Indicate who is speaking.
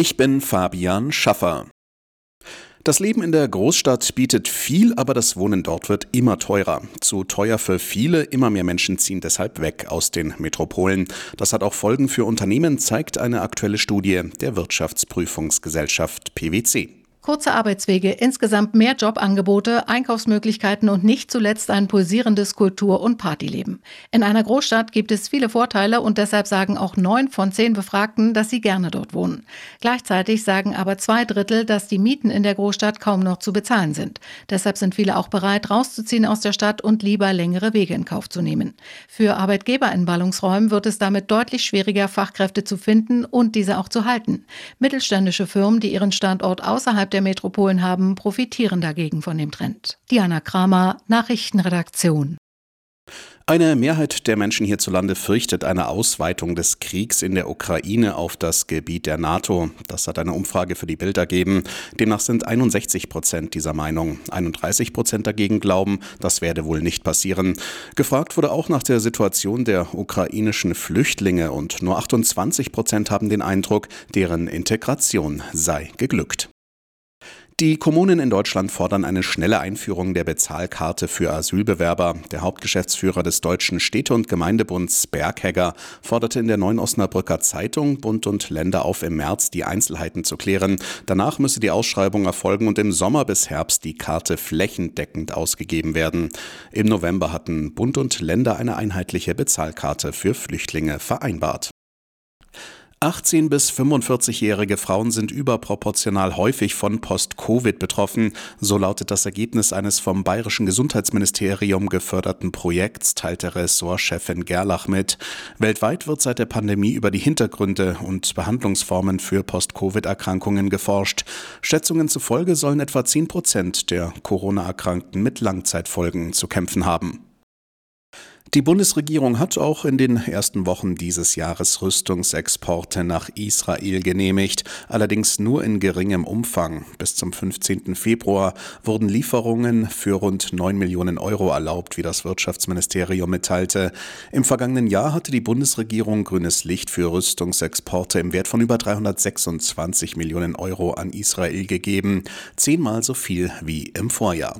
Speaker 1: Ich bin Fabian Schaffer. Das Leben in der Großstadt bietet viel, aber das Wohnen dort wird immer teurer. Zu teuer für viele, immer mehr Menschen ziehen deshalb weg aus den Metropolen. Das hat auch Folgen für Unternehmen, zeigt eine aktuelle Studie der Wirtschaftsprüfungsgesellschaft PwC.
Speaker 2: Kurze Arbeitswege, insgesamt mehr Jobangebote, Einkaufsmöglichkeiten und nicht zuletzt ein pulsierendes Kultur- und Partyleben. In einer Großstadt gibt es viele Vorteile und deshalb sagen auch neun von zehn Befragten, dass sie gerne dort wohnen. Gleichzeitig sagen aber zwei Drittel, dass die Mieten in der Großstadt kaum noch zu bezahlen sind. Deshalb sind viele auch bereit, rauszuziehen aus der Stadt und lieber längere Wege in Kauf zu nehmen. Für Arbeitgeber in Ballungsräumen wird es damit deutlich schwieriger, Fachkräfte zu finden und diese auch zu halten. Mittelständische Firmen, die ihren Standort außerhalb der Metropolen haben, profitieren dagegen von dem Trend. Diana Kramer, Nachrichtenredaktion.
Speaker 1: Eine Mehrheit der Menschen hierzulande fürchtet eine Ausweitung des Kriegs in der Ukraine auf das Gebiet der NATO. Das hat eine Umfrage für die Bild ergeben. Demnach sind 61 Prozent dieser Meinung. 31 Prozent dagegen glauben, das werde wohl nicht passieren. Gefragt wurde auch nach der Situation der ukrainischen Flüchtlinge und nur 28 Prozent haben den Eindruck, deren Integration sei geglückt. Die Kommunen in Deutschland fordern eine schnelle Einführung der Bezahlkarte für Asylbewerber. Der Hauptgeschäftsführer des Deutschen Städte- und Gemeindebunds Berghegger forderte in der Neuen Osnabrücker Zeitung Bund und Länder auf, im März die Einzelheiten zu klären. Danach müsse die Ausschreibung erfolgen und im Sommer bis Herbst die Karte flächendeckend ausgegeben werden. Im November hatten Bund und Länder eine einheitliche Bezahlkarte für Flüchtlinge vereinbart. 18 bis 45-jährige Frauen sind überproportional häufig von Post-Covid betroffen. So lautet das Ergebnis eines vom Bayerischen Gesundheitsministerium geförderten Projekts, teilte Ressortchefin Gerlach mit. Weltweit wird seit der Pandemie über die Hintergründe und Behandlungsformen für Post-Covid-Erkrankungen geforscht. Schätzungen zufolge sollen etwa 10 Prozent der Corona-Erkrankten mit Langzeitfolgen zu kämpfen haben. Die Bundesregierung hat auch in den ersten Wochen dieses Jahres Rüstungsexporte nach Israel genehmigt, allerdings nur in geringem Umfang. Bis zum 15. Februar wurden Lieferungen für rund 9 Millionen Euro erlaubt, wie das Wirtschaftsministerium mitteilte. Im vergangenen Jahr hatte die Bundesregierung grünes Licht für Rüstungsexporte im Wert von über 326 Millionen Euro an Israel gegeben, zehnmal so viel wie im Vorjahr.